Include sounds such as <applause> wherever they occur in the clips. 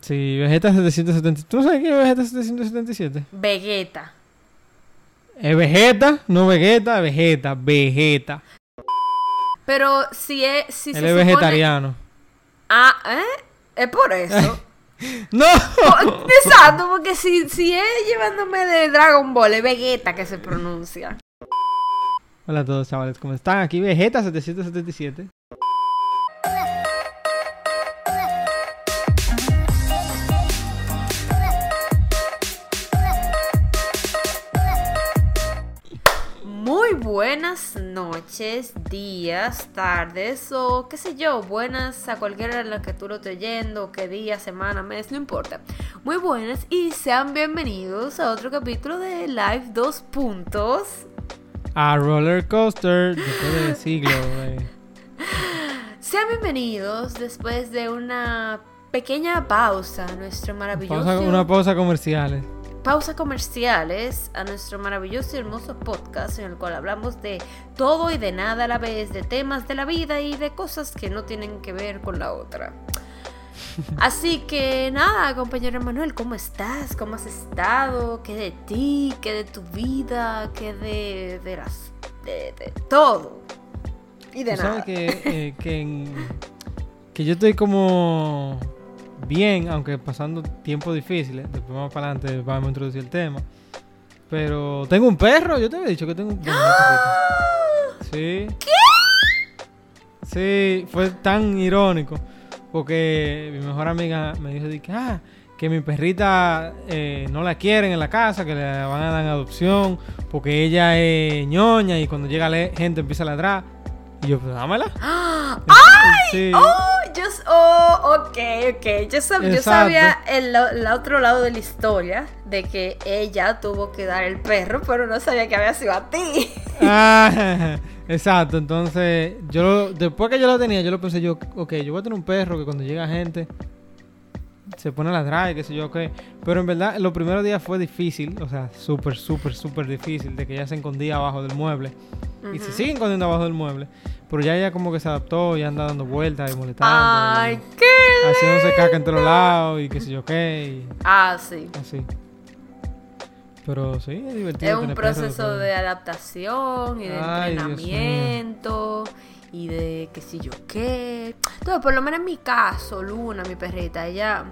Sí, Vegeta 777. ¿Tú sabes qué es Vegeta 777? Vegeta. Es Vegeta, no Vegeta, Vegeta, Vegeta. Pero si es. Si Él se es supone- vegetariano. Ah, ¿eh? Es por eso. <laughs> ¡No! <laughs> Exacto, porque si, si es llevándome de Dragon Ball, es Vegeta que se pronuncia. Hola a todos, chavales, ¿cómo están? Aquí Vegeta 777. Noches, días, tardes o qué sé yo, buenas a cualquiera en la que tú lo estés oyendo, qué día, semana, mes, no importa. Muy buenas y sean bienvenidos a otro capítulo de Live 2 Puntos. A roller coaster después de siglo. <laughs> Sean bienvenidos después de una pequeña pausa nuestro maravilloso Pausa- una pausa comerciales. Pausa comerciales a nuestro maravilloso y hermoso podcast en el cual hablamos de todo y de nada a la vez, de temas de la vida y de cosas que no tienen que ver con la otra. <laughs> Así que nada, compañero Manuel, ¿cómo estás? ¿Cómo has estado? ¿Qué de ti? ¿Qué de tu vida? ¿Qué de, de las... de, de todo? Y de nada. sabes que, eh, que, en- que yo estoy como bien, aunque pasando tiempos difíciles. Después más para adelante vamos a introducir el tema. Pero tengo un perro, yo te había dicho que tengo un una perrita. Sí. Sí, fue tan irónico. Porque mi mejor amiga me dijo de que, ah, que mi perrita eh, no la quieren en la casa, que la van a dar en adopción, porque ella es ñoña y cuando llega la gente empieza a ladrar. Y yo, pues dámela. Sí. Oh, yo, oh, ok, ok. Yo, sab- yo sabía el, el otro lado de la historia de que ella tuvo que dar el perro, pero no sabía que había sido a ti. Ah, <laughs> exacto, entonces yo después que yo lo tenía, yo lo pensé yo, ok, yo voy a tener un perro que cuando llega gente se pone a ladrar y qué sé yo, ok. Pero en verdad, los primeros días fue difícil, o sea, súper, súper, súper difícil, de que ella se escondía abajo del mueble. Y se sigue escondiendo abajo del mueble. Pero ya ella como que se adaptó, ya anda dando vueltas y molestando. Ay, y qué. haciéndose caca en todos lados y qué sé yo qué, y Ah, sí. así. Pero sí, es divertido. Es un tener proceso de adaptación y de Ay, entrenamiento y de qué sé yo qué. Entonces, por lo menos en mi caso, Luna, mi perrita, ella,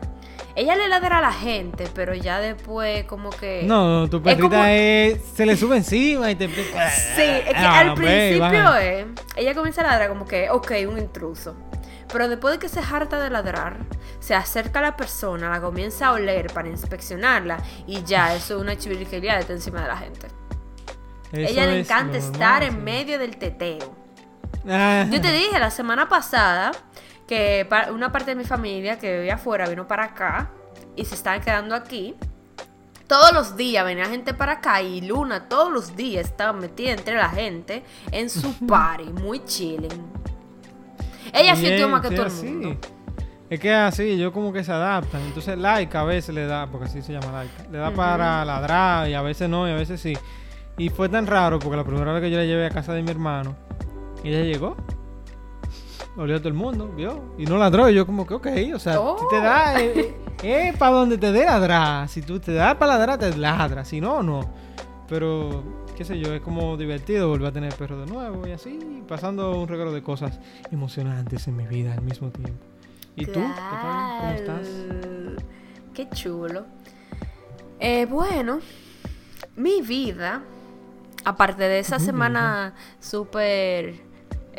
ella le ladra a la gente, pero ya después como que... No, no, tu Es perrita como- es, se le sube encima y te. Sí, es que Ah, al hombre, principio es, ella comienza a ladrar como que, ok, un intruso. Pero después de que se harta de ladrar, se acerca a la persona, la comienza a oler para inspeccionarla y ya, eso es una chiviriquería de estar encima de la gente. Eso ella le encanta estar en medio del teteo. Ah, Yo te dije la semana pasada que una parte de mi familia que vivía afuera vino para acá y se estaban quedando aquí. Todos los días venía gente para acá y Luna todos los días estaba metida entre la gente en su party, muy chilling. Ella sintió más que todo el así. mundo. Es que así, yo como que se adaptan. Entonces, Laika a veces le da, porque así se llama Laika, le da para ladrar y a veces no, y a veces sí. Y fue tan raro porque la primera vez que yo la llevé a casa de mi hermano, ella llegó, olió a todo el mundo, vio, y no ladró. Y yo, como que, ok, o sea, Oh. si te da, eh, eh, para donde te dé ladrar. Si tú te das para ladrar, te ladra. Si no, no. Pero, qué sé yo, es como divertido volver a tener perro de nuevo y así, pasando un regalo de cosas emocionantes en mi vida al mismo tiempo. ¿Y tú? ¿Qué tal? ¿Cómo estás? Qué chulo. Eh, bueno, mi vida, aparte de esa semana súper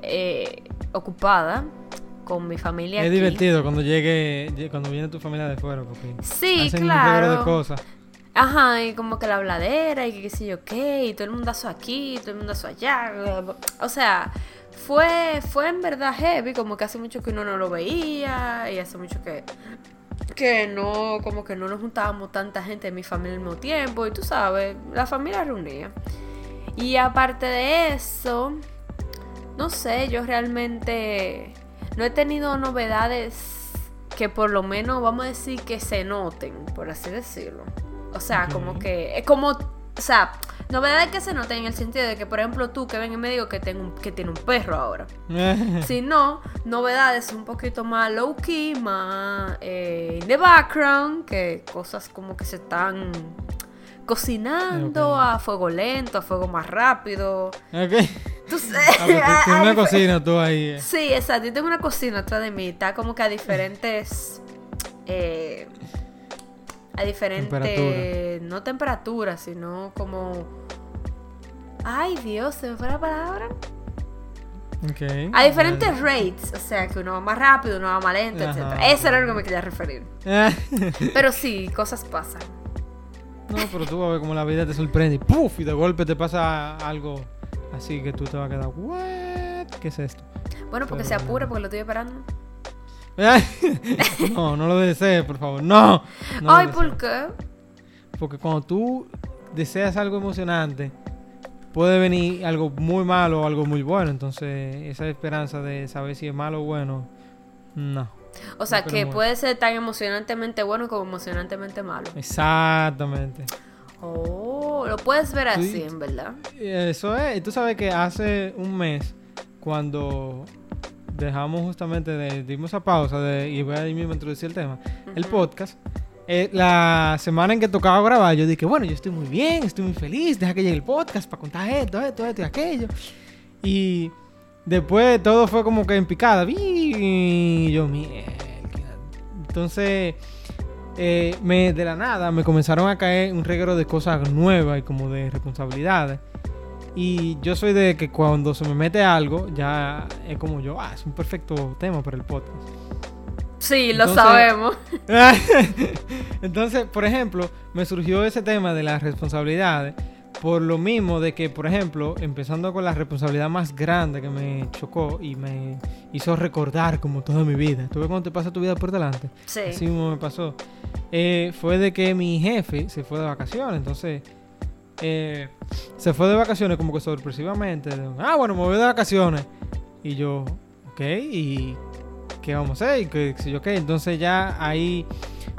eh, ocupada con mi familia. Es aquí. divertido cuando llegue, lle- cuando viene tu familia de fuera, porque Sí, hacen un reguero de claro. cosas. Ajá, y como que la habladera y que qué sé yo qué, y todo el mundazo aquí, todo el mundazo allá. O sea, fue, fue en verdad heavy, como que hace mucho que uno no lo veía y hace mucho que, que no, como que no nos juntábamos tanta gente de mi familia al mismo tiempo, y tú sabes, la familia reunía. Y aparte de eso, no sé, yo realmente no he tenido novedades que por lo menos vamos a decir que se noten, por así decirlo. O sea, como que es como, o sea, novedades que se noten en el sentido de que, por ejemplo, tú que ven y me digo que tengo que tiene un perro ahora. <laughs> Si no, novedades un poquito más low key, más eh, in the background, que cosas como que se están cocinando a fuego lento, a fuego más rápido. Ok. Tú sé- Ah, tú tienes <laughs> una cocina tú ahí. eh. Sí, exacto. Yo tengo una cocina atrás de mí. Está como que a diferentes. eh, a diferentes. Temperatura. No temperaturas, sino como. Ay, Dios, se me fue la palabra. Ok. A diferentes rates. O sea, que uno va más rápido, uno va más lento, etc. Eso era lo que me quería referir. <laughs> Pero sí, cosas pasan. No, pero tú vas a ver cómo la vida te sorprende y ¡puf! Y de golpe te pasa algo así que tú te vas a quedar, ¿what? ¿Qué es esto? Bueno, porque Pero- se apure, porque lo estoy esperando. <laughs> no, no lo desees, por favor. No. no Ay. ¿por qué? Porque cuando tú deseas algo emocionante, puede venir algo muy malo o algo muy bueno. Entonces, esa esperanza de saber si es malo o bueno, no. O sea, No que puede ser tan emocionantemente bueno como emocionantemente malo. Exactamente. Oh, lo puedes ver así, Sí. en verdad. Eso es. Y tú sabes que hace un mes, cuando dejamos justamente de, dimos a pausa de, y voy a ahí mismo a introducir el tema, el Ujú. podcast, eh, la semana en que tocaba grabar, yo dije, bueno, yo estoy muy bien, estoy muy feliz, deja que llegue el podcast para contar esto, esto, esto y aquello. Y después todo fue como que en picada. Y yo, mierda. Entonces, eh, me, de la nada me comenzaron a caer un reguero de cosas nuevas y como de responsabilidades. Y yo soy de que cuando se me mete algo, ya es como yo, ah, es un perfecto tema para el podcast. Sí, lo sabemos. <laughs> Entonces, por ejemplo, me surgió ese tema de las responsabilidades. Por lo mismo de que, por ejemplo, empezando con la responsabilidad más grande que me chocó y me hizo recordar como toda mi vida. ¿Tú ves cuando te pasa tu vida por delante? Sí. Así mismo me pasó. Eh, fue de que mi jefe se fue de vacaciones. Entonces, eh, se fue de vacaciones como que sorpresivamente. ah, bueno, me voy de vacaciones. Y yo, ok, ¿y qué vamos a hacer? Y que, qué sé yo qué. Entonces ya ahí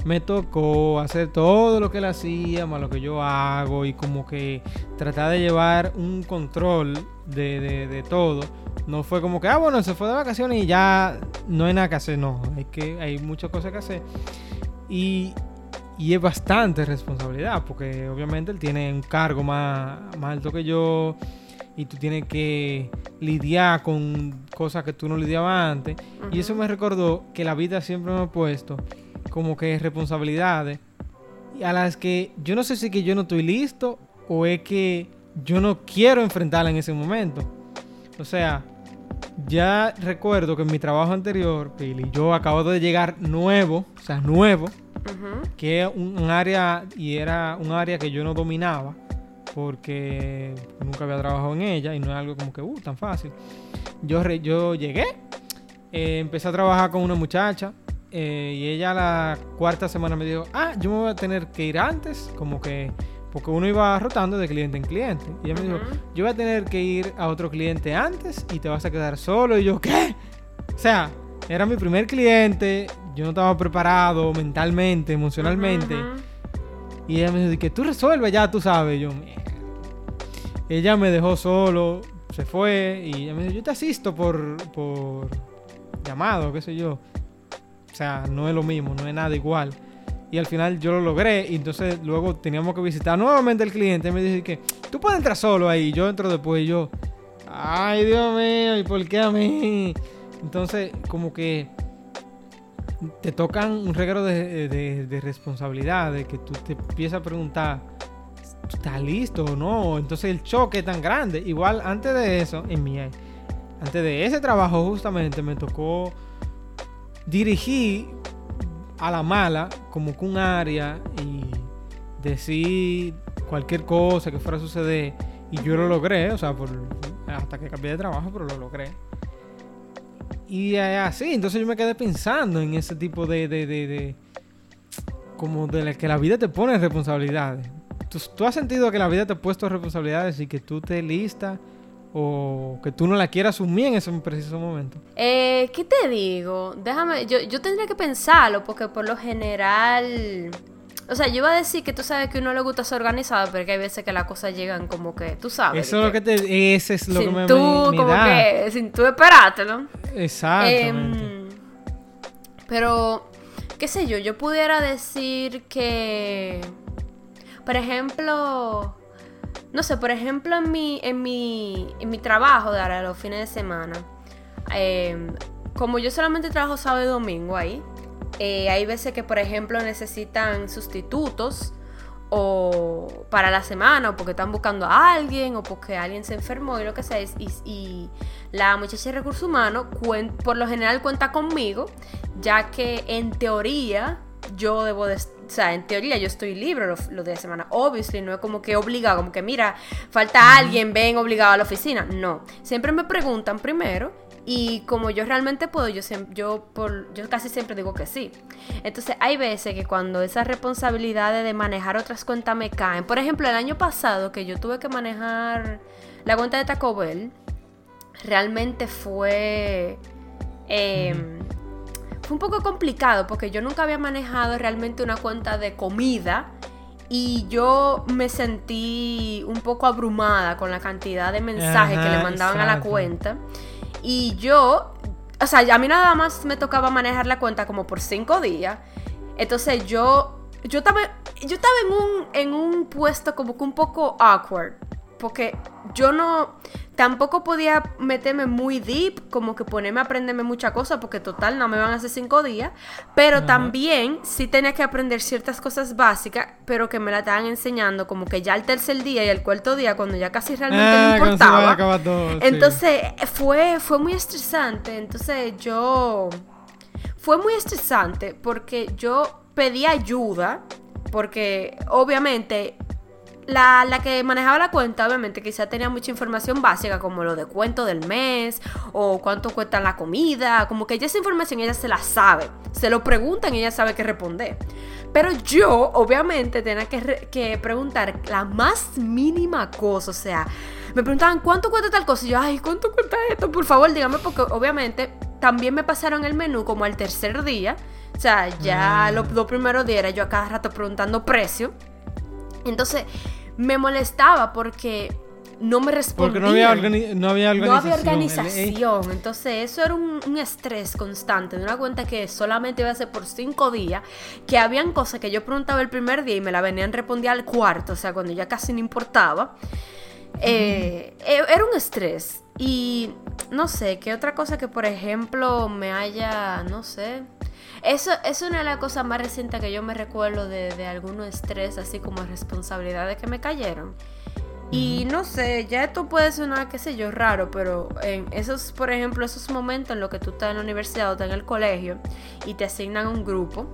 me tocó hacer todo lo que él hacía, más lo que yo hago. Y como que tratar de llevar un control de, de- de todo. No fue como que, ah, bueno, se fue de vacaciones y ya no hay nada que hacer. No, hay, que, hay muchas cosas que hacer. Y, y es bastante responsabilidad, porque obviamente él tiene un cargo más, más alto que yo y tú tienes que lidiar con cosas que tú no lidiabas antes. Y eso me recordó que la vida siempre me ha puesto como que responsabilidades y a las que yo no sé si que yo no estoy listo o es que yo no quiero enfrentarla en ese momento. O sea, ya recuerdo que en mi trabajo anterior, Pili, yo acabo de llegar nuevo, o sea, nuevo, que es un, un área y era un área que yo no dominaba porque nunca había trabajado en ella y no es algo como que uh, tan fácil. Yo, re- yo llegué, eh, empecé a trabajar con una muchacha eh, y ella la cuarta semana me dijo, ah, yo me voy a tener que ir antes, como que, porque uno iba rotando de cliente en cliente. Y ella me dijo, yo voy a tener que ir a otro cliente antes y te vas a quedar solo. Y yo, ¿qué? O sea, era mi primer cliente, yo no estaba preparado mentalmente, emocionalmente. Y ella me dijo, que tú resuelves ya, tú sabes. Y yo, "Mierda". Ella me dejó solo, se fue y ella me dijo, yo te asisto por, por llamado, qué sé yo. O sea, no es lo mismo, no es nada igual. Y al final yo lo logré y entonces luego teníamos que visitar nuevamente al cliente. Y me dijo que tú puedes entrar solo ahí. Yo entro después y yo, ay Dios mío, ¿y por qué a mí? Entonces como que te tocan un regalo de, de, responsabilidad, de que tú te empiezas a preguntar, ¿tú estás listo o no? Entonces el choque es tan grande. Igual antes de eso, en mi, antes de ese trabajo justamente me tocó dirigir a la mala como que un área y decir cualquier cosa que fuera a suceder y yo lo logré, o sea, hasta que cambié de trabajo, pero lo logré. Y así, entonces yo me quedé pensando en ese tipo de, de, de, como de que la vida te pone responsabilidades. ¿Tú, ¿Tú, has sentido que la vida te ha puesto responsabilidades y que tú te listas o que tú no la quieras asumir en ese preciso momento? Eh, ¿Qué te digo? Déjame, yo, yo tendría que pensarlo porque por lo general... O sea, yo iba a decir que tú sabes que uno le gusta ser organizado, pero que hay veces que las cosas llegan como que, tú sabes. Eso es lo que te... Ese es lo sin que me, tú, me, como da. que, sin tú esperártelo. Exactamente. Em, pero, qué sé yo, yo pudiera decir que, por ejemplo, no sé, por ejemplo, en mi, en mi, en mi trabajo de ahora los fines de semana, em, como yo solamente trabajo sábado y domingo ahí, eh, hay veces que, por ejemplo, necesitan sustitutos o para la semana o porque están buscando a alguien o porque alguien se enfermó y lo que sea. Y, y la muchacha de recursos humanos por lo general cuenta conmigo, ya que en teoría yo debo de... O sea, en teoría yo estoy libre los, los días de semana. Obviously, no es como que obligado, como que mira, falta alguien, ven obligado a la oficina. No. Siempre me preguntan primero y como yo realmente puedo, yo, yo, por, yo casi siempre digo que sí. Entonces hay veces que cuando esas responsabilidades de manejar otras cuentas me caen. Por ejemplo, el año pasado que yo tuve que manejar la cuenta de Taco Bell, realmente fue... eh, Fue un poco complicado porque yo nunca había manejado realmente una cuenta de comida y yo me sentí un poco abrumada con la cantidad de mensajes que le mandaban a la cuenta. Y yo, o sea, a mí nada más me tocaba manejar la cuenta como por cinco días. Entonces yo, yo estaba, yo estaba en un, en un puesto como que un poco awkward. Porque yo no, tampoco podía meterme muy deep, como que ponerme a aprenderme muchas cosas, porque total no me van a hacer cinco días. Pero también sí tenía que aprender ciertas cosas básicas, pero que me la estaban enseñando como que ya el tercer día y el cuarto día, cuando ya casi realmente Ah, no cuando se va a importaba. sí. Entonces fue, fue muy estresante. Entonces yo... Fue muy estresante porque yo pedí ayuda, porque obviamente la, la que manejaba la cuenta, obviamente quizá tenía mucha información básica, como lo de cuento del mes, o cuánto cuesta la comida, como que ya esa información ella se la sabe. Se lo preguntan y ella sabe qué responder. Pero yo, obviamente, tenía que, que preguntar la más mínima cosa, o sea, me preguntaban cuánto cuesta tal cosa, y yo, ay, ¿cuánto cuesta esto? Por favor, dígame, porque obviamente también me pasaron el menú como al tercer día. O sea, ya Mm. los dos primeros días era yo a cada rato preguntando precio. Entonces, me molestaba porque no me respondían. Porque no había, organi- no había No organización. había El- organización. Entonces, eso era un, un estrés constante de una cuenta que solamente iba a ser por cinco días. Que habían cosas que yo preguntaba el primer día y me la venían a responder al cuarto, o sea, cuando ya casi no importaba. Eh, eh, era un estrés. Y no sé, qué otra cosa que, por ejemplo, me haya, no sé. Eso es una de las cosas más recientes que yo me recuerdo de, de algunos estrés, así como responsabilidades que me cayeron. Y no sé, ya esto puede sonar, qué sé yo, raro, pero en esos, por ejemplo, esos momentos en los que tú estás en la universidad o estás en el colegio y te asignan un grupo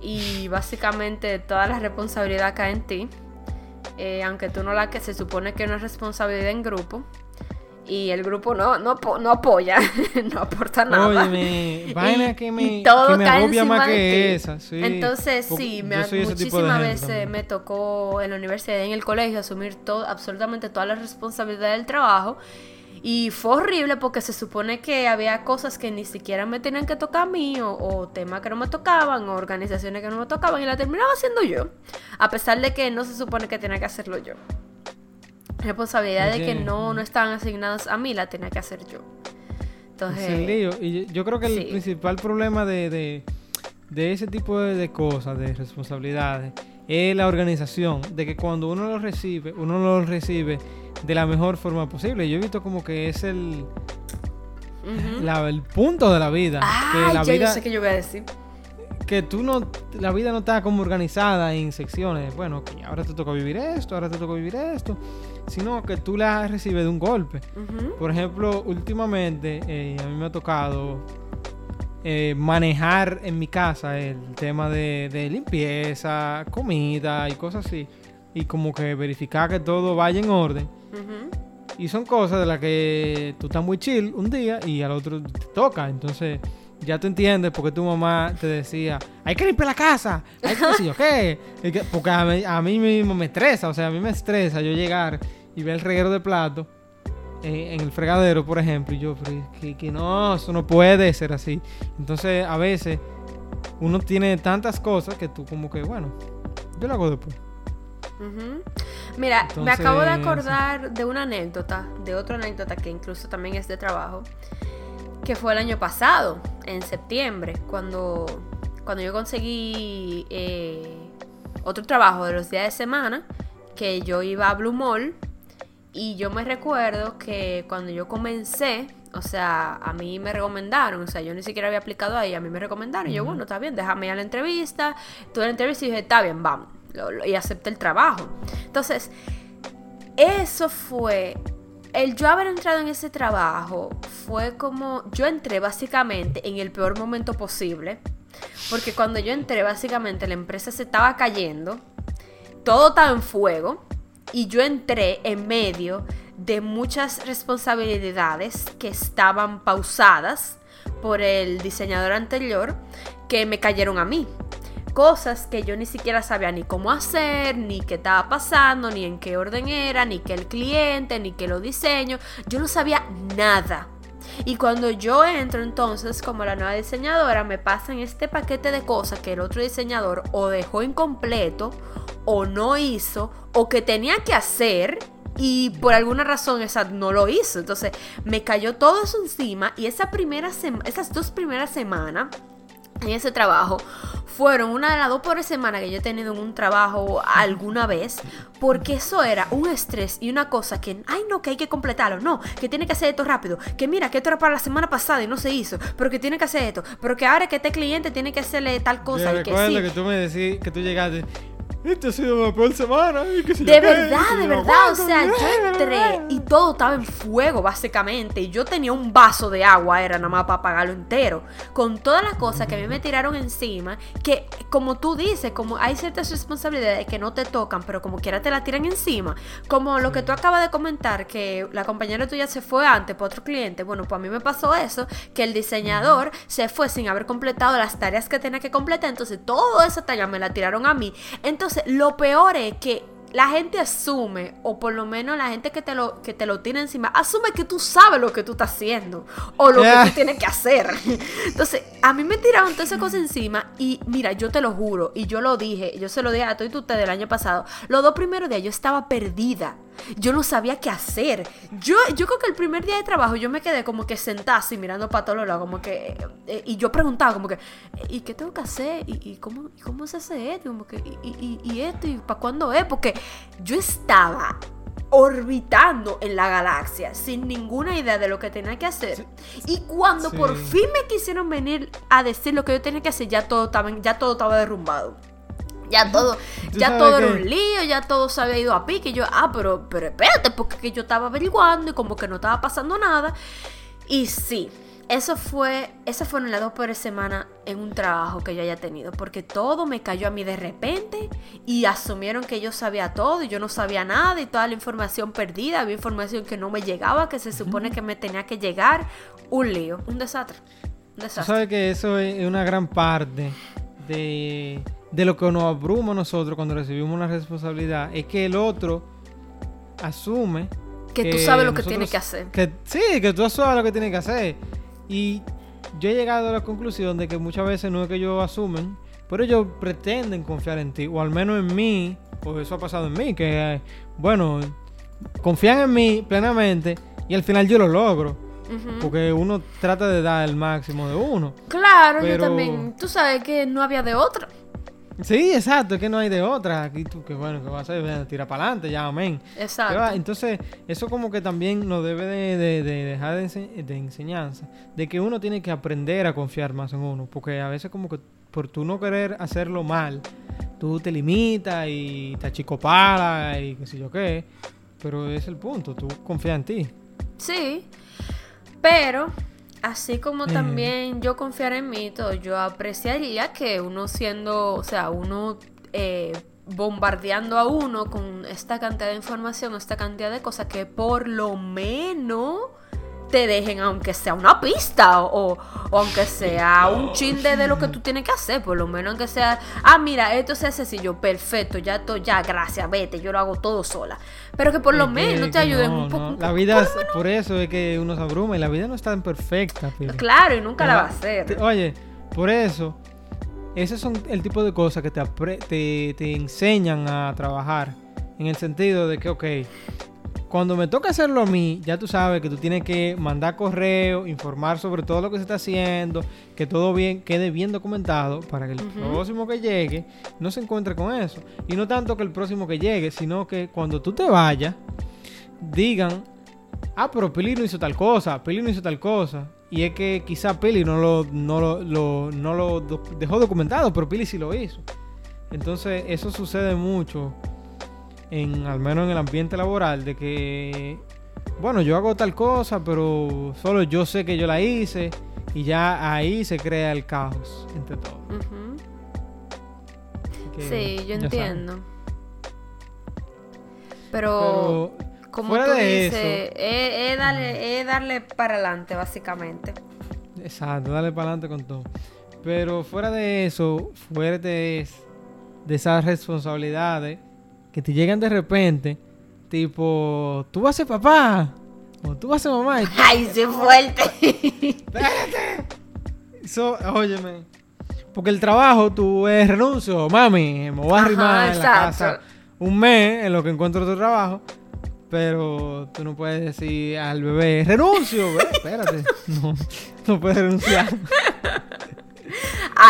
y básicamente toda la responsabilidad cae en ti, eh, aunque tú no la que se supone que no es responsabilidad en grupo y el grupo no, no, no apoya, <laughs> no aporta nada. Óyeme, <laughs> vaina que me, y todo que me cae agobia más que ti. esa. Sí. Entonces, Porque sí, me, muchísimas veces también. me tocó en la universidad y en el colegio asumir todo, absolutamente toda la responsabilidad del trabajo. Y fue horrible porque se supone que había cosas que ni siquiera me tenían que tocar a mí, o, o temas que no me tocaban, o organizaciones que no me tocaban, y la terminaba haciendo yo. A pesar de que no se supone que tenía que hacerlo yo. Responsabilidad de que no, no estaban asignadas a mí, la tenía que hacer yo. Entonces, Es lío. Y yo- creo que el sí. principal problema de, de, de ese tipo de, de cosas, de responsabilidades, es la organización. De que cuando uno lo recibe, uno lo recibe de la mejor forma posible. Yo he visto como que es el, la- el punto de la vida. Ah, que la ya vida yo sé que yo voy a decir. Que tú no, la vida no está como organizada en secciones. Bueno, ok, ahora te toca vivir esto, ahora te toca vivir esto. Sino que tú la recibes de un golpe. Por ejemplo, últimamente eh, a mí me ha tocado eh, manejar en mi casa el tema de, de limpieza, comida y cosas así. Y como que verificar que todo vaya en orden. Y son cosas de las que tú estás muy chill un día y al otro te toca. Entonces ya tú entiendes por qué tu mamá te decía, hay que limpiar la casa. Hay que decir, ¿qué? Porque a mí, a mí mismo me estresa. O sea, a mí me estresa yo llegar y ver el reguero de plato en el fregadero, por ejemplo. Y yo, que, que no, eso no puede ser así. Entonces a veces uno tiene tantas cosas que tú como que, bueno, yo lo hago después. Ujú. Mira, me acabo de acordar de una anécdota, de otra anécdota que incluso también es de trabajo, que fue el año pasado, en septiembre, cuando, cuando yo conseguí eh, otro trabajo de los días de semana, que yo iba a Blue Mall, y yo me recuerdo que cuando yo comencé, o sea, a mí me recomendaron, o sea, yo ni siquiera había aplicado ahí, a mí me recomendaron, y yo, bueno, está bien, déjame ir a la entrevista, tuve la entrevista y dije, está bien, vamos, y acepté el trabajo. Entonces, eso fue, el yo haber entrado en ese trabajo fue como, yo entré básicamente en el peor momento posible, porque cuando yo entré, básicamente la empresa se estaba cayendo, todo estaba en fuego y yo entré en medio de muchas responsabilidades que estaban pausadas por el diseñador anterior que me cayeron a mí. Cosas que yo ni siquiera sabía ni cómo hacer, ni qué estaba pasando, ni en qué orden era, ni qué el cliente, ni qué lo diseño. Yo no sabía nada. Y cuando yo entro entonces como la nueva diseñadora, me pasan este paquete de cosas que el otro diseñador o dejó incompleto, o no hizo, o que tenía que hacer, y por alguna razón esa no lo hizo. Entonces me cayó todo eso encima y esa primera esas dos primeras semanas en ese trabajo fueron una de las dos por semana que yo he tenido en un trabajo alguna vez, porque eso era un estrés y una cosa que, ay no, que hay que completarlo, no, que tiene que hacer esto rápido, que mira, que esto era para la semana pasada y no se hizo, pero que tiene que hacer esto, pero que ahora que este cliente tiene que hacerle tal cosa Yo y que sí. que tú me decís que tú llegaste. Esta ha sido la peor semana. y De verdad, de verdad. O sea, yo entré y todo estaba en fuego, básicamente. Y yo tenía un vaso de agua, era nada más para apagarlo entero. Con todas las cosas que a mí me tiraron encima, que como tú dices, como hay ciertas responsabilidades que no te tocan, pero como quiera te la tiran encima. Como lo que tú acabas de comentar, que la compañera tuya se fue antes por otro cliente. Bueno, pues a mí me pasó eso, que el diseñador se fue sin haber completado las tareas que tenía que completar. Entonces, toda esa tarea me la tiraron a mí. Entonces, lo peor es que la gente asume, o por lo menos la gente que te lo, que te lo tiene encima, asume que tú sabes lo que tú estás haciendo o lo Yeah. que tú <laughs> tienes que hacer. Entonces, a mí me tiraron todas esas cosas encima y mira, yo te lo juro, y yo lo dije, yo se lo dije a todos ustedes el año pasado, los dos primeros días yo estaba perdida. Yo no sabía qué hacer. Yo, yo creo que el primer día de trabajo yo me quedé como que sentada así mirando para todos lados, como que... eh, y yo preguntaba como que, ¿y qué tengo que hacer? ¿Y, y cómo, cómo se hace esto? Como que, ¿y, y, y- esto? ¿Y para cuándo es? Porque yo estaba orbitando en la galaxia sin ninguna idea de lo que tenía que hacer. Y cuando Sí. por fin me quisieron venir a decir lo que yo tenía que hacer, ya todo estaba, ya todo estaba derrumbado. Ya todo, ya todo era un lío, ya todo se había ido a pique. Y yo, ah, pero, pero espérate, porque que yo estaba averiguando y como que no estaba pasando nada. Y sí, eso fue, esas fueron las dos peores semanas en un trabajo que yo haya tenido, porque todo me cayó a mí de repente y asumieron que yo sabía todo y yo no sabía nada y toda la información perdida, había información que no me llegaba, que se supone que me tenía que llegar. Un lío, un desastre. Un Tú desastre. sabes que eso es una gran parte de, de lo que nos abruma nosotros cuando recibimos una responsabilidad. Es que el otro asume Que tú sabes lo que tienes que hacer. que- sí, que tú sabes lo que tienes que hacer. Y yo he llegado a la conclusión de que muchas veces no es que ellos asumen, pero ellos pretenden confiar en ti, o al menos en mí, o eso ha pasado en mí, que, bueno, confían en mí plenamente y al final yo lo logro. Porque uno trata de dar el máximo de uno. Claro, yo también. Tú sabes que no había de otra. Sí, exacto, es que no hay de otra. Aquí tú, que bueno, que vas a hacer? Bueno, Tira para adelante, ya, amén. Exacto. Entonces, eso como que también nos debe de, de- de dejar de, ense- de enseñanza, de que uno tiene que aprender a confiar más en uno, porque a veces como que por tú no querer hacerlo mal, tú te limitas y te achicopalas y qué sé yo qué. Pero es el punto, tú confías en ti. Sí, pero así como Eh. también yo confiar en mí, todo, yo apreciaría que uno siendo, o sea, uno eh, bombardeando a uno con esta cantidad de información, esta cantidad de cosas, que por lo menos te dejen, aunque sea una pista o, o aunque sea un chinde de lo que tú tienes que hacer, por lo menos aunque sea, ah, mira, esto hace sencillo, perfecto, ya, to, ya, gracias, vete, yo lo hago todo sola. Pero que por lo Es menos te ayuden no, un poco. no. La vida, es- por eso es que uno se abruma y la vida no es tan perfecta. Pili. Claro, y nunca la va a hacer. Oye, por eso, esos son el tipo de cosas que te, te, te enseñan a trabajar. En el sentido de que, ok, cuando me toca hacerlo a mí, ya tú sabes que tú tienes que mandar correo, informar sobre todo lo que se está haciendo, que todo bien quede bien documentado para que el próximo que llegue no se encuentre con eso. Y no tanto que el próximo que llegue, sino que cuando tú te vayas, digan, ah, pero Pili no hizo tal cosa, Pili no hizo tal cosa. Y es que quizá Pili no lo, no lo, lo- no lo dejó documentado, pero Pili sí lo hizo. Entonces eso sucede mucho, en, al menos en el ambiente laboral, de que, bueno, yo hago tal cosa, pero solo yo sé que yo la hice. Y ya ahí se crea el caos entre todos. Sí, yo saben. entiendo. Pero, Pero como fuera tú de dices, eso- es, es darle, es darle para adelante, básicamente. Exacto, dale para adelante con todo. Pero fuera de eso, fuera de, de esas responsabilidades que te llegan de repente, tipo, tú vas a ser papá, o tú vas a ser mamá, y ¡Ay, sí fuerte! ¡Espérate! Eso, óyeme. Porque el trabajo, tú es renuncio, mami, me voy a arrimar en la casa un mes en lo que encuentro otro trabajo. Pero tú no puedes decir al bebé, renuncio, bebé, espérate. No, no puedes renunciar.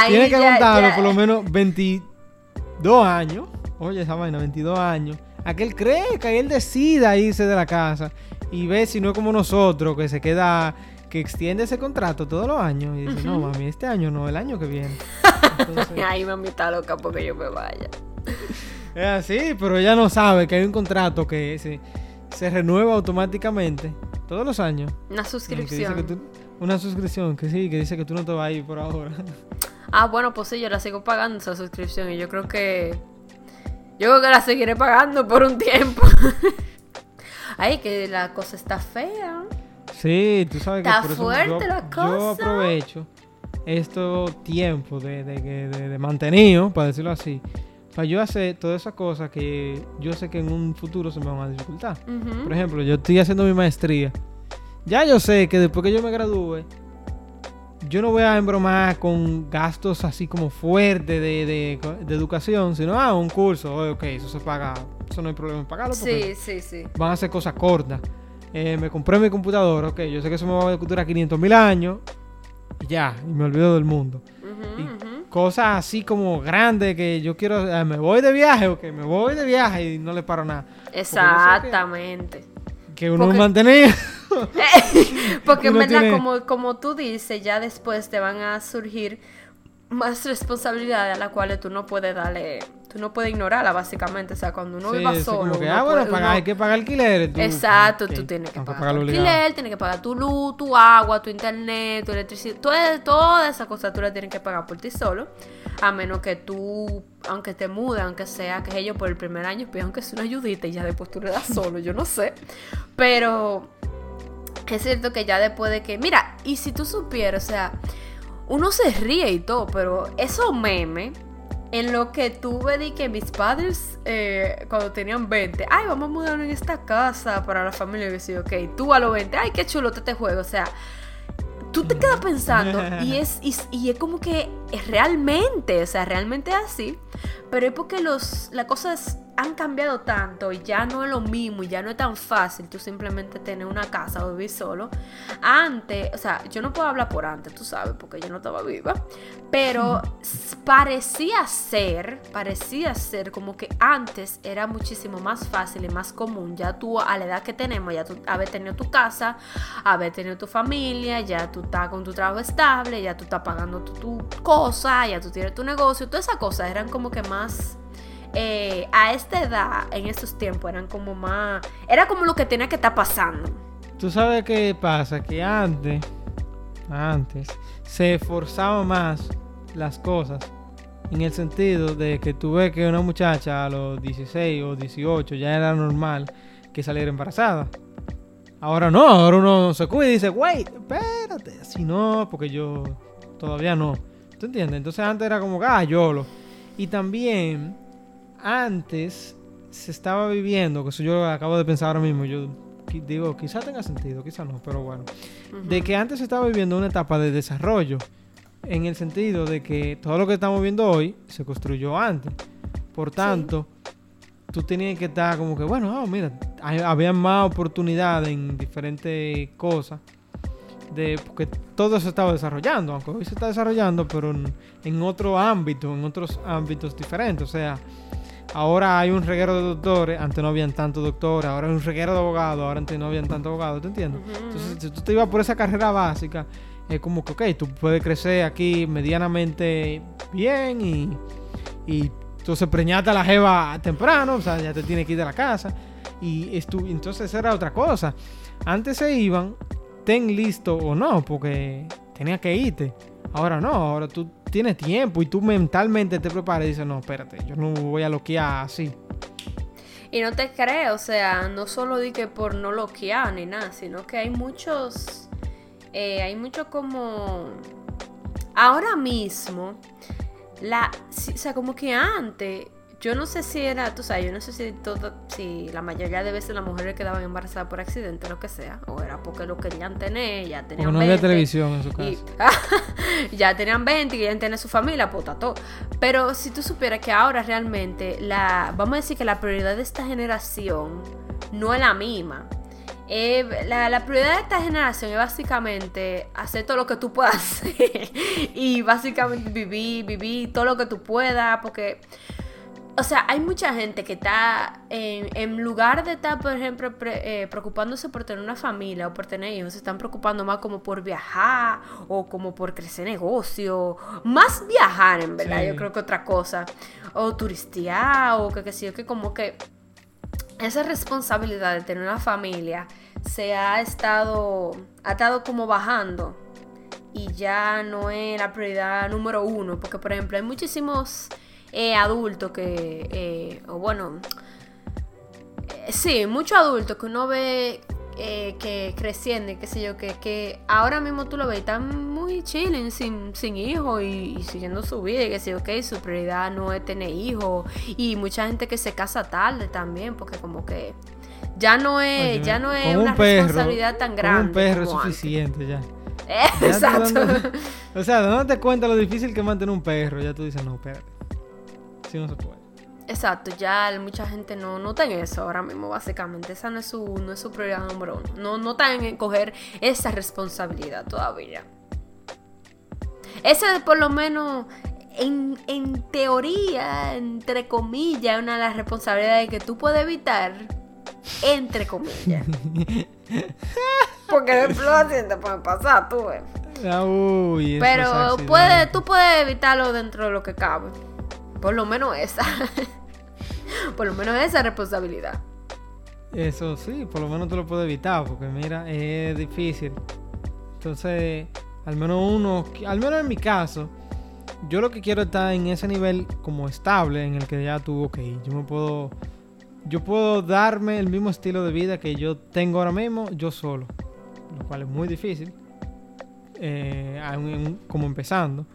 Tienes que ya- ya- por lo menos 22 años. Oye, esa vaina, 22 años. A que él decida irse de la casa. Y ve si no es como nosotros, que se queda, que extiende ese contrato todos los años. Y dice, no, mami, este año no, el año que viene. <laughs> Entonces, Ay, mami está loca porque yo me vaya. <laughs> es así, pero ella no sabe que hay un contrato que se, se renueva automáticamente todos los años. Una que suscripción. que tú- una suscripción, que sí, que dice que tú no te vas a ir por ahora. Ah, bueno, pues sí, yo la sigo pagando esa suscripción y yo creo que. Yo creo que la seguiré pagando por un tiempo. <laughs> Ay, que la cosa está fea. Sí, tú sabes Está que por eso fuerte yo, la yo cosa. aprovecho estos tiempos de, de, de- de- mantenido, para decirlo así, para yo hacer todas esas cosas que yo sé que en un futuro se me van a dificultar. Por ejemplo, yo estoy haciendo mi maestría. Ya yo sé que después que yo me gradúe, yo no voy a embromar con gastos así como fuertes de, de- de educación, sino, ah, un curso, oye, ok, eso se paga, eso no hay problema en pagarlo. porque Sí, sí, sí. van a hacer cosas cortas. Eh, me compré mi computadora, ok, yo sé que eso me va a durar 500 mil años. Y ya, y me olvido del mundo. Y ujú. cosas así como grandes que yo quiero, eh, me voy de viaje, ok, me voy de viaje y no le paro nada. Exactamente. Que uno Porque- mantenía. <laughs> <laughs> Porque en verdad, tiene- como, como tú dices, ya después te van a surgir más responsabilidades a las cuales tú no puedes darle, tú no puedes ignorarla básicamente. O sea, cuando uno Sí, viva solo. que, uno ah, bueno, puede- pagar- uno- hay que pagar alquiler. tú- Exacto, tú tienes que tengo pagar tu alquiler, tienes que pagar tu luz, tu agua, tu internet, tu electricidad, todas toda esa cosa tú la tienes que pagar por ti solo, a menos que tú, aunque te mude, aunque sea que ellos por el primer año, pues aunque sea una ayudita y ya después tú le das solo, yo no sé, pero es cierto que ya después de que, mira, y si tú supieras, o sea, uno se ríe y todo, pero esos memes en lo que tuve de que mis padres eh, cuando tenían 20, ay, vamos a mudarnos en esta casa para la familia, que sí, ok, tú a los 20, ay, qué chulo este juego, o sea, tú te quedas pensando y <laughs> es, y, y es como que es realmente, o sea, realmente es así, pero es porque los, las cosas han cambiado tanto y ya no es lo mismo y ya no es tan fácil tú simplemente tener una casa o vivir solo. Antes, o sea, yo no puedo hablar por antes, tú sabes, porque yo no estaba viva, pero parecía ser, parecía ser como que antes era muchísimo más fácil y más común. Ya tú a la edad que tenemos, ya tú haber tenido tu casa, haber tenido tu familia, ya tú estás con tu trabajo estable, ya tú estás pagando tu, tu cosa, ya tú tienes tu negocio, todas esas cosas eran como que más... eh, a esta edad, en estos tiempos, eran como más... Era como lo que tenía que estar pasando. Tú sabes qué pasa, que antes, antes, se forzaba más las cosas. En el sentido de que tú ves que una muchacha a los 16 o 18 ya era normal que saliera embarazada. Ahora no, ahora uno se cuida y dice, wait, espérate, si no, porque yo todavía no. ¿Tú entiendes? Entonces antes era como, ah, YOLO. Y también, antes se estaba viviendo, que eso yo acabo de pensar ahora mismo, yo digo, quizá tenga sentido, quizá no, pero bueno. De que antes se estaba viviendo una etapa de desarrollo, en el sentido de que todo lo que estamos viendo hoy se construyó antes. Por tanto, tú tenías que estar como que, bueno, ah, mira, hay- había más oportunidades en diferentes cosas. De, porque todo se estaba desarrollando, aunque hoy se está desarrollando, pero en, en otro ámbito, en otros ámbitos diferentes. O sea, ahora hay un reguero de doctores, antes no habían tantos doctores, ahora hay un reguero de abogados, ahora antes no habían tantos abogados, ¿te entiendes? Entonces, si tú te ibas por esa carrera básica, es como que, ok, tú puedes crecer aquí medianamente bien y, y entonces preñate a la jeva temprano, o sea, ya te tienes que ir de la casa. Y entonces era otra cosa. Antes se iban, ten listo o no, porque tenías que irte. Ahora no, ahora tú tienes tiempo y tú mentalmente te preparas y dices, no, espérate, yo no voy a loquear así. Y no te creo, o sea, no solo di que por no loquear ni nada, sino que hay muchos, eh, hay mucho como, ahora mismo, la, o sea, como que antes, yo no sé si era, tú sabes, yo no sé si todo, si la mayoría de veces las mujeres quedaban embarazadas por accidente, lo que sea, o era porque lo querían tener, ya tenían Porque no había 20, televisión en su casa. y <laughs> ya tenían 20 y querían tener su familia, puta todo. Pero si tú supieras que ahora realmente la, vamos a decir que la prioridad de esta generación no es la misma. Eh, la, la prioridad de esta generación es básicamente hacer todo lo que tú puedas <laughs> hacer y básicamente vivir, vivir todo lo que tú puedas porque o sea, hay mucha gente que está en, en lugar de estar, por ejemplo, pre- eh, preocupándose por tener una familia o por tener hijos, se están preocupando más como por viajar o como por crecer negocio. Más viajar, en verdad, Sí. yo creo que otra cosa. O turistear o que qué sé yo, que como que esa responsabilidad de tener una familia se ha estado, ha estado como bajando y ya no es la prioridad número uno, porque por ejemplo hay muchísimos eh, adultos que, eh, o bueno, eh, sí, muchos adultos que uno ve eh, que creciendo y qué sé yo, que, que ahora mismo tú lo ves, están muy chilling, sin, sin hijos y, y siguiendo su vida y que sé yo, ok, su prioridad no es tener hijos y mucha gente que se casa tarde también, porque como que ya no es, Oye, ya no es una un perro- responsabilidad tan grande. un perro es antes. suficiente ya. <laughs> Eh, Exacto. dando- o sea, dándote cuenta lo difícil que es mantener un perro, ya tú dices, no, espérate. No se puede. Exacto, ya mucha gente no, no está en eso ahora mismo, básicamente. Esa no es su, no es su prioridad número uno. No, no está en coger esa responsabilidad todavía. Esa es por lo menos, en, en teoría, entre comillas, una de las responsabilidades que tú puedes evitar, entre comillas. <laughs> Porque de accidente puede pasar, tú ves. Ah, uy, Pero accidentes. puede, tú puedes evitarlo dentro de lo que cabe. Por lo menos esa. <laughs> Por lo menos esa responsabilidad. Eso sí, por lo menos tú lo puedes evitar, porque mira, es difícil. Entonces, al menos uno, al menos en mi caso, yo lo que quiero es estar en ese nivel como estable, en el que ya tú, ok, yo me puedo, yo puedo darme el mismo estilo de vida que yo tengo ahora mismo, yo solo, lo cual es muy difícil, eh, como empezando.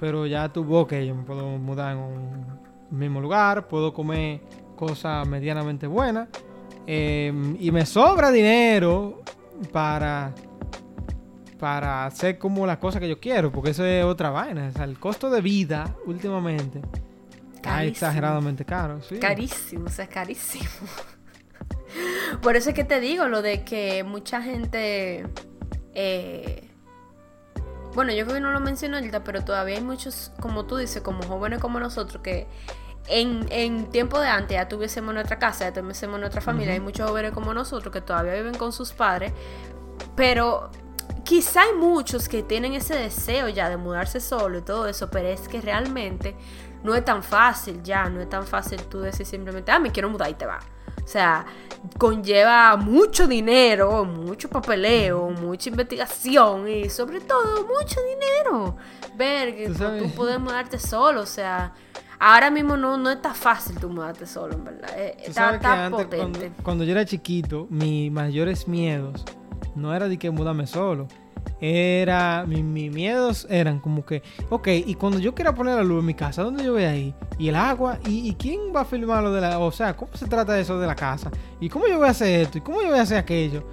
Pero ya tuvo ok, yo me puedo mudar en un mismo lugar, puedo comer cosas medianamente buenas eh, y me sobra dinero para para hacer como las cosas que yo quiero, porque eso es otra vaina. O sea, el costo de vida últimamente está Carísimo. exageradamente caro. Sí. Carísimo, o sea, carísimo. <laughs> Por eso es que te digo lo de que mucha gente. eh, bueno, yo creo que no lo menciono ahorita, pero todavía hay muchos, como tú dices, como jóvenes como nosotros, que en, en tiempo de antes ya tuviésemos nuestra casa, ya tuviésemos nuestra familia. Hay muchos jóvenes como nosotros que todavía viven con sus padres, pero quizá hay muchos que tienen ese deseo ya de mudarse solo y todo eso, pero es que realmente no es tan fácil ya, no es tan fácil tú decir simplemente, ah, me quiero mudar y te va. O sea, conlleva mucho dinero, mucho papeleo, mucha investigación y sobre todo mucho dinero. Ver que tú, puedes mudarte solo, o sea, ahora mismo no, no está fácil tú mudarte solo, en verdad. Eh, está, está potente. Cuando, yo era chiquito, mis mayores miedos no era de que mudarme solo era mis miedos eran como que, ok, y cuando yo quiera poner la luz en mi casa, ¿dónde yo voy a ir? Y el agua, ¿y, y quién va a filmar lo de la, o sea, cómo se trata eso de la casa? ¿Y cómo yo voy a hacer esto? ¿Y cómo yo voy a hacer aquello?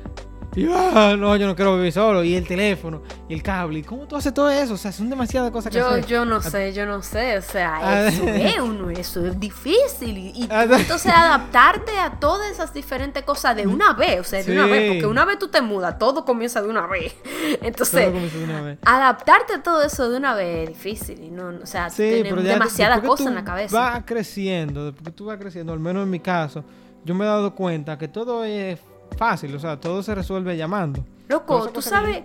Y ah, no, yo no quiero vivir solo. Y el teléfono, y el cable. ¿Y cómo tú haces todo eso? O sea, son demasiadas cosas que yo, hacer. Yo no sé, yo no sé. O sea, ah, eso <laughs> es uno, eso es difícil. Y, ah, entonces adaptarte a todas esas diferentes cosas de una vez. O sea, de una vez. Porque una vez tú te mudas, todo comienza de una vez. <laughs> Entonces, adaptarte a todo eso de una vez es difícil. Y no, o sea, sí, demasiadas cosas en la cabeza. Va creciendo, después que tú vas creciendo, al menos en mi caso, yo me he dado cuenta que todo es fácil, o sea, todo se resuelve llamando. Loco, tú sabes,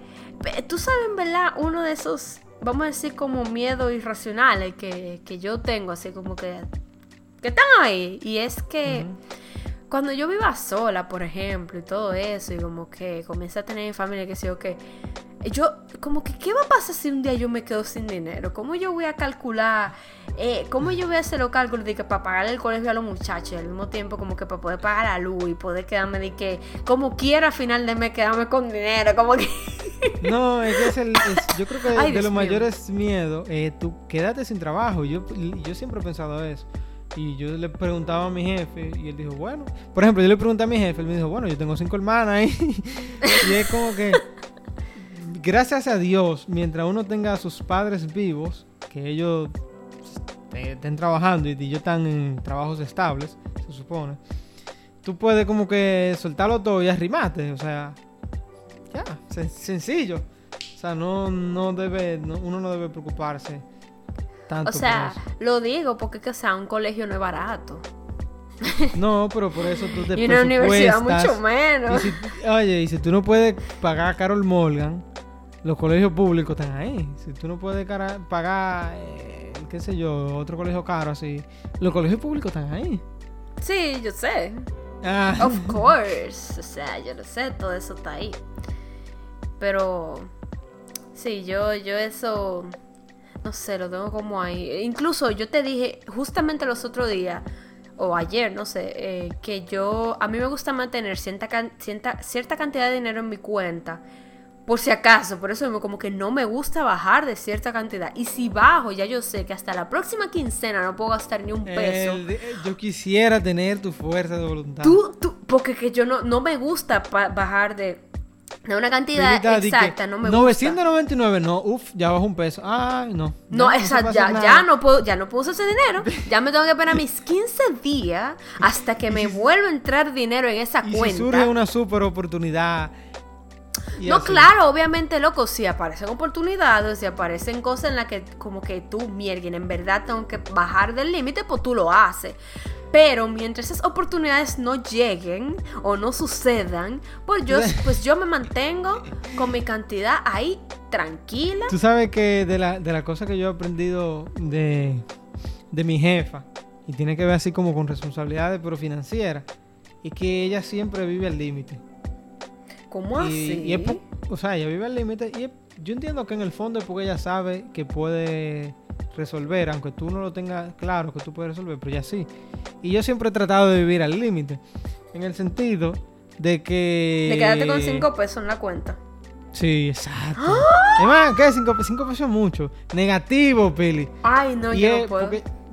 tú sabes en verdad uno de esos, vamos a decir como miedos irracionales que, que yo tengo, así como que, que están ahí. Y es que cuando yo viva sola, por ejemplo, y todo eso, y como que comienza a tener familia, que sé yo, que yo, como que, ¿qué va a pasar si un día yo me quedo sin dinero? ¿Cómo yo voy a calcular? Eh, ¿Cómo yo voy a hacer los cálculos de que para pagar el colegio a los muchachos y al mismo tiempo como que para poder pagar la luz y poder quedarme de que, como quiera, al final de mes quedarme con dinero? Como que... <laughs> No, es que es el, yo creo que de los mayores miedos, eh, tú quédate sin trabajo. Yo, yo siempre he pensado eso. Y yo le preguntaba a mi jefe y él dijo, bueno, por ejemplo, yo le pregunté a mi jefe, él me dijo, bueno, yo tengo cinco hermanas <laughs> y es como que gracias a Dios, mientras uno tenga a sus padres vivos, que ellos estén trabajando y ellos están en trabajos estables, se supone, tú puedes como que soltarlo todo y arrimarte, o sea, ya, sencillo. O sea, no, no debe, uno no debe preocuparse tanto. O sea, lo digo porque que sea un colegio no es barato. <laughs> No, pero por eso tú te Y una universidad mucho menos. oye, y si tú no puedes pagar a Carol Morgan, los colegios públicos están ahí. Si tú no puedes pagar, eh, qué sé yo, otro colegio caro así, los colegios públicos están ahí. Sí, yo sé. Ah. Of course. O sea, yo lo sé, todo eso está ahí. Pero sí, yo, yo eso, no sé, lo tengo como ahí. Incluso yo te dije justamente los otros días, o ayer, no sé, eh, que yo, a mí me gusta mantener cierta, cierta, cierta cantidad de dinero en mi cuenta por si acaso, por eso como que no me gusta bajar de cierta cantidad. Y si bajo, ya yo sé que hasta la próxima quincena no puedo gastar ni un peso. yo quisiera tener tu fuerza de voluntad. Tú, tú, porque que yo no, no me gusta bajar de, de una cantidad exacta, no me 999, no, uff, ya bajo un peso. Ay, no. No, esa, ya, ya, no puedo, ya no puedo usar ese dinero. Ya me tengo que esperar mis 15 días hasta que me <laughs> vuelva a entrar dinero en esa cuenta. Si surge una super oportunidad no, claro, obviamente, loco, si aparecen oportunidades, si aparecen cosas en las que como que tú, mierda, en verdad tengo que bajar del límite, pues tú lo haces. Pero mientras esas oportunidades no lleguen o no sucedan, pues yo, <laughs> pues yo me mantengo con mi cantidad ahí tranquila. Tú sabes que de la, de la cosa que yo he aprendido de, de mi jefa, y tiene que ver así como con responsabilidades, pero financieras, es que ella siempre vive al límite. ¿Cómo así? o sea, ella vive al límite y yo entiendo que en el fondo es porque ella sabe que puede resolver, aunque tú no lo tengas claro que tú puedes resolver, pero ya sí. Y yo siempre he tratado de vivir al límite, en el sentido de que... De quedarte con 5 pesos en la cuenta. Sí, exacto. ¡Ah! ¿qué? 5 pesos es mucho. Negativo, Pili. Ay, no, yo no puedo.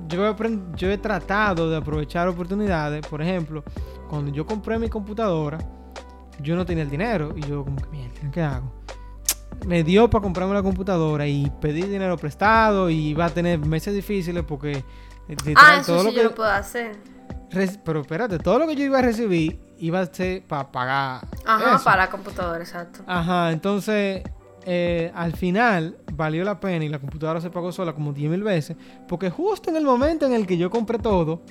Yo he, yo he tratado de aprovechar oportunidades. Por ejemplo, cuando yo compré mi computadora, yo no tenía el dinero. Y yo, como que, mierda, ¿qué hago? Me dio para comprarme la computadora y pedí dinero prestado y iba a tener meses difíciles porque... Ah, eso todo sí lo que yo lo puedo hacer. Pero espérate, todo lo que yo iba a recibir iba a ser para pagar. Ajá, para la computadora, exacto. Ajá, entonces eh, al final valió la pena y la computadora se pagó sola como 10 mil veces. Porque justo en el momento en el que yo compré todo,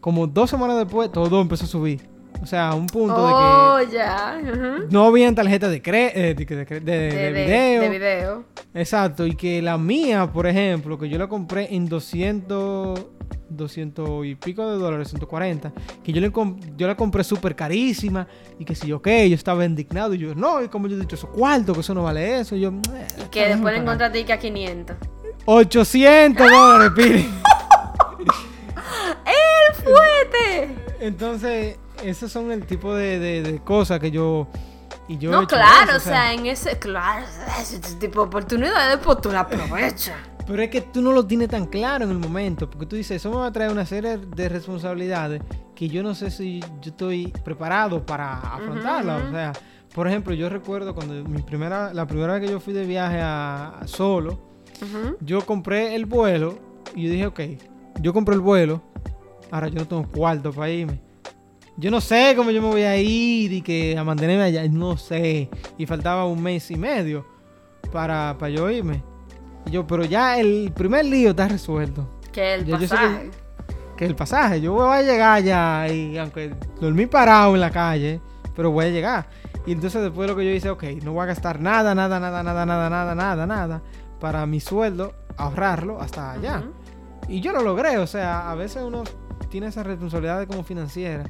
como dos semanas después, todo empezó a subir. O sea, a un punto Oh, de que ya. ujú. no habían tarjetas de, eh, de, de- de- de De, de- video. de video. Exacto, y que la mía, por ejemplo, que yo la compré en 200, 200 y pico de dólares, 140, que yo, le yo la compré súper carísima y que si yo qué, yo estaba indignado y yo, no, y como yo he dicho, eso cuarto, que eso no vale eso, y yo, "Eh, Y que después pagar". encontraste que a 500. 800 dólares, Pili. <laughs> ¡El fuete! Entonces, esos son el tipo de, de- de cosas que yo... Y yo No, claro, eso, o sea, en ese, claro, ese tipo de oportunidades, pues tú la aprovechas. Pero es que tú no lo tienes tan claro en el momento, porque tú dices, eso me va a traer una serie de responsabilidades que yo no sé si yo estoy preparado para afrontarlas. ujú. O sea, por ejemplo, yo recuerdo cuando mi primera, la primera vez que yo fui de viaje a, a solo, yo compré el vuelo y yo dije, ok, yo compré el vuelo, ahora yo no tengo cuarto para irme. Yo no sé cómo yo me voy a ir y que a mantenerme allá, no sé. Y faltaba un mes y medio para, para yo irme. Y yo, pero ya el primer lío está resuelto. Que el yo pasaje. Que el pasaje, yo voy a llegar ya y aunque dormí parado en la calle, pero voy a llegar. Y entonces después lo que yo hice, ok, no voy a gastar nada, nada, nada, nada, nada, nada, nada, nada, para mi sueldo, ahorrarlo hasta allá. Y yo lo logré, o sea, a veces uno tiene esa responsabilidad como financiera.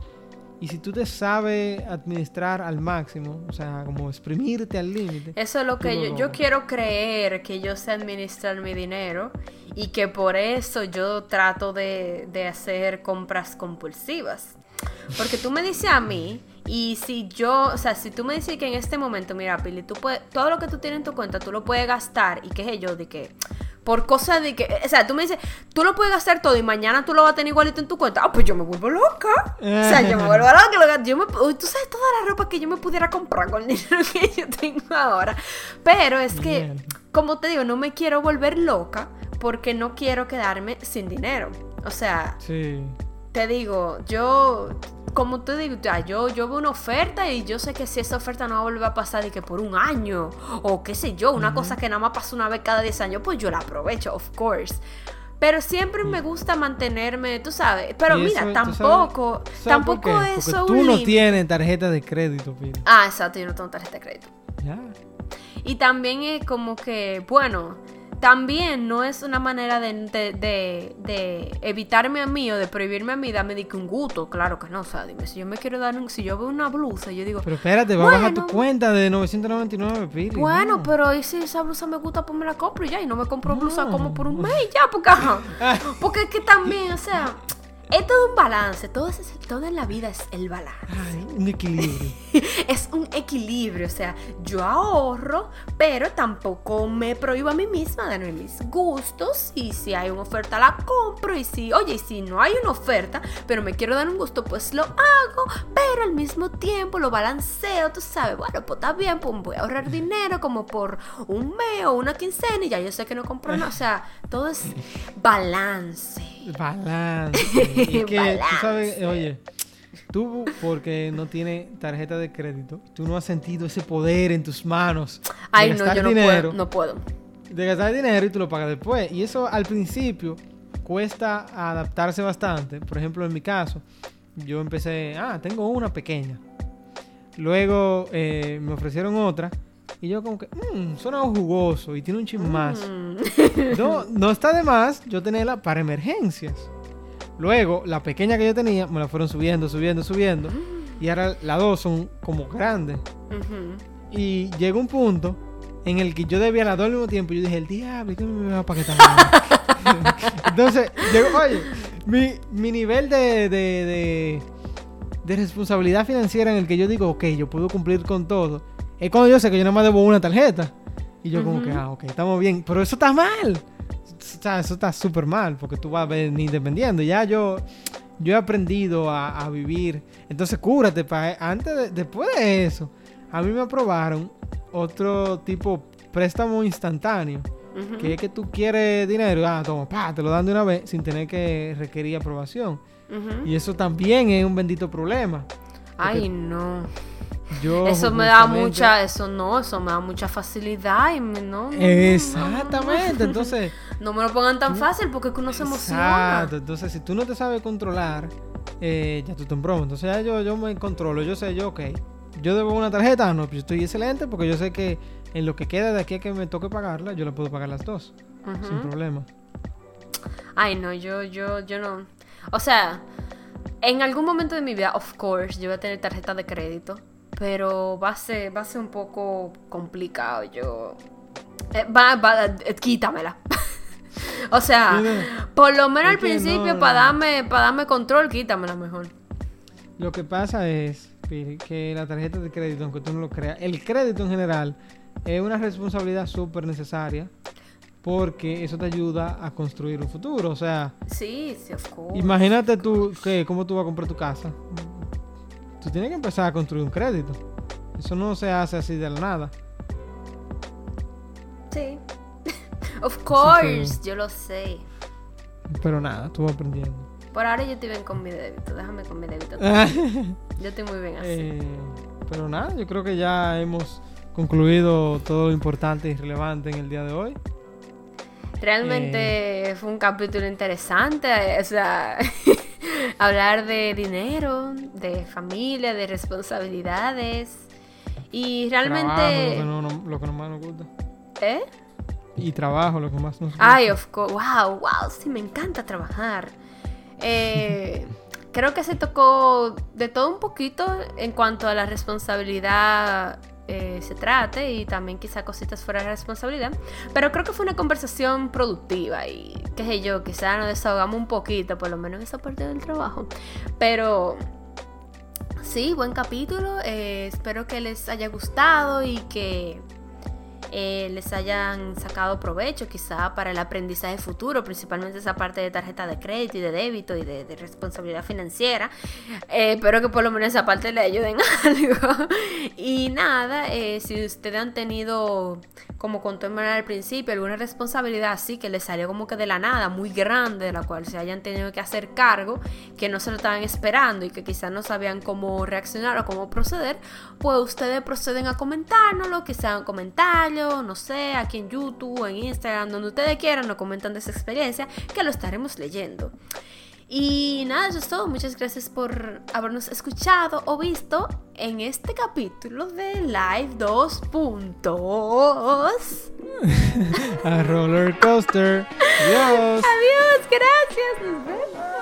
Y si tú te sabes administrar al máximo, o sea, como exprimirte al límite. Eso es lo que yo, yo quiero creer que yo sé administrar mi dinero y que por eso yo trato de, de hacer compras compulsivas. Porque tú me dices a mí, y si yo, o sea, si tú me dices que en este momento, mira, Pili, tú puedes, todo lo que tú tienes en tu cuenta, tú lo puedes gastar, y qué sé yo, de que, por cosas de que, o sea, tú me dices, tú lo puedes gastar todo y mañana tú lo vas a tener igualito en tu cuenta, ah, pues yo me vuelvo loca. O sea, yo me vuelvo loca, loca. Yo me, tú sabes toda la ropa que yo me pudiera comprar con el dinero que yo tengo ahora. Pero es que, como te digo, no me quiero volver loca porque no quiero quedarme sin dinero. O sea, Sí. te digo, yo, como te digo, ya, yo, yo veo una oferta y yo sé que si esa oferta no va a volver a pasar y que por un año, o qué sé yo, una cosa que nada más pasa una vez cada 10 años, pues yo la aprovecho, of course. Pero siempre me gusta mantenerme, tú sabes. Pero mira, eso, ¿tú tampoco, sabes- ¿sabes tampoco por qué? eso Porque tú un no tienes tarjeta de crédito, Pili. Ah, exacto, yo no tengo tarjeta de crédito. Ya. Y también es como que, bueno, también no es una manera de, de, de- de evitarme a mí o de prohibirme a mí darme de que un gusto. Claro que no, o sea, dime, si yo me quiero dar un, si yo veo una blusa, yo digo, Pero espérate, va a bajar tu cuenta de 999, Pili. bueno, no. pero ¿y si esa blusa me gusta, pues me la compro y ya, y no me compro blusa como por un <laughs> mes ya, porque, <laughs> porque es que también, o sea, es todo un balance, todo, es, todo en la vida es el balance. Ay, un equilibrio. <laughs> es un equilibrio, o sea, yo ahorro, pero tampoco me prohíbo a mí misma darme mis gustos y si hay una oferta la compro y si, oye, y si no hay una oferta, pero me quiero dar un gusto, pues lo hago, pero al mismo tiempo lo balanceo, tú sabes, bueno, pues está bien, pues voy a ahorrar dinero como por un mes o una quincena y ya yo sé que no compro nada, o sea, todo es balance. Balance. <laughs> Y que Balance. tú sabes, oye, tú porque no tienes tarjeta de crédito, tú no has sentido ese poder en tus manos. de Ay, no, yo no puedo, no puedo. De gastar dinero y tú lo pagas después. Y eso al principio cuesta adaptarse bastante. Por ejemplo, en mi caso, yo empecé, ah, tengo una pequeña. Luego eh, me ofrecieron otra. Y yo como que, mmm, suena jugoso y tiene un chin más. Mm. No, <laughs> no está de más yo tenerla para emergencias. Luego, la pequeña que yo tenía, me la fueron subiendo, subiendo, subiendo. Y ahora las dos son como grandes. Y llegó un punto en el que yo debía las dos al mismo tiempo. Y yo dije, el diablo, ¿y ¿qué me va a paquetar? <laughs> Entonces, llegó, oye, mi, mi nivel de, de, de, de responsabilidad financiera en el que yo digo, ok, yo puedo cumplir con todo, es cuando yo sé que yo nada más debo una tarjeta. Y yo como que, ah, ok, estamos bien. Pero eso está mal. O sea, eso está súper mal porque tú vas a venir dependiendo. Ya yo, yo he aprendido a, a vivir. Entonces, cúrate. Pa, antes de- después de eso, a mí me aprobaron otro tipo préstamo instantáneo. Que es que tú quieres dinero, ah, toma, pa, te lo dan de una vez sin tener que requerir aprobación. Y eso también es un bendito problema. Ay, no. Yo Eso me da mucha, eso no, eso me da mucha facilidad y me- no, no, no, Exactamente, entonces... No me lo pongan tan fácil porque es que uno se emociona. Exacto, entonces si tú no te sabes controlar, eh, ya tú estás en promo. Entonces ya yo, yo me controlo, yo sé, yo, ok. Yo debo una tarjeta, no, pues yo estoy excelente porque yo sé que en lo que queda de aquí a que me toque pagarla, yo la puedo pagar las dos, sin problema. Ay, no, yo, yo, yo no. O sea, en algún momento de mi vida, of course, yo voy a tener tarjeta de crédito. Pero va a ser, va a ser un poco complicado. Yo. eh, va, va, eh, quítamela. <laughs> o sea, Mira, por lo menos al principio, no- para darme, para darme control, quítamela mejor. Lo que pasa es, que la tarjeta de crédito, aunque tú no lo creas, el crédito en general es una responsabilidad súper necesaria porque eso te ayuda a construir un futuro. O sea, Sí, sí, of course. imagínate tú que cómo tú vas a comprar tu casa. Tú tienes que empezar a construir un crédito. Eso no se hace así de la nada. Sí. <laughs> of course, yo lo sé. Pero nada, tú vas aprendiendo. Por ahora yo estoy bien con mi débito. Déjame con mi débito. <laughs> Yo estoy muy bien así. Eh, pero nada, yo creo que ya hemos concluido todo lo importante y relevante en el día de hoy. Realmente fue un capítulo interesante, eh, o sea, <laughs> hablar de dinero, de familia, de responsabilidades y Trabajo, lo que, realmente, no- no- lo que más nos gusta. ¿eh? Y trabajo, lo que más nos gusta. Ay, of course, wow, wow, sí, me encanta trabajar. Eh, <laughs> creo que se tocó de todo un poquito en cuanto a la responsabilidad eh, se trate y también quizá cositas fuera de responsabilidad. Pero creo que fue una conversación productiva y qué sé yo, quizá nos desahogamos un poquito, por lo menos en esa parte del trabajo. Pero sí, buen capítulo. eh, espero que les haya gustado y que eh, les hayan sacado provecho quizá para el aprendizaje futuro, principalmente esa parte de tarjeta de crédito y de débito y de, responsabilidad financiera. Eh, espero que por lo menos esa parte le ayuden <laughs> algo. y nada, eh, si ustedes han tenido, como contó Emmanuel al principio, alguna responsabilidad así que les salió como que de la nada, muy grande, de la cual se hayan tenido que hacer cargo, que no se lo estaban esperando y que quizás no sabían cómo reaccionar o cómo proceder, pues ustedes proceden a comentárnoslo, quizá un comentario, no sé, aquí en YouTube, en Instagram, donde ustedes quieran, nos comentan de esa experiencia, que lo estaremos leyendo. Y nada, eso es todo. Muchas gracias por habernos escuchado o visto en este capítulo de Live 2 puntos. <laughs> A roller coaster. Adiós. Adiós, gracias, nos vemos.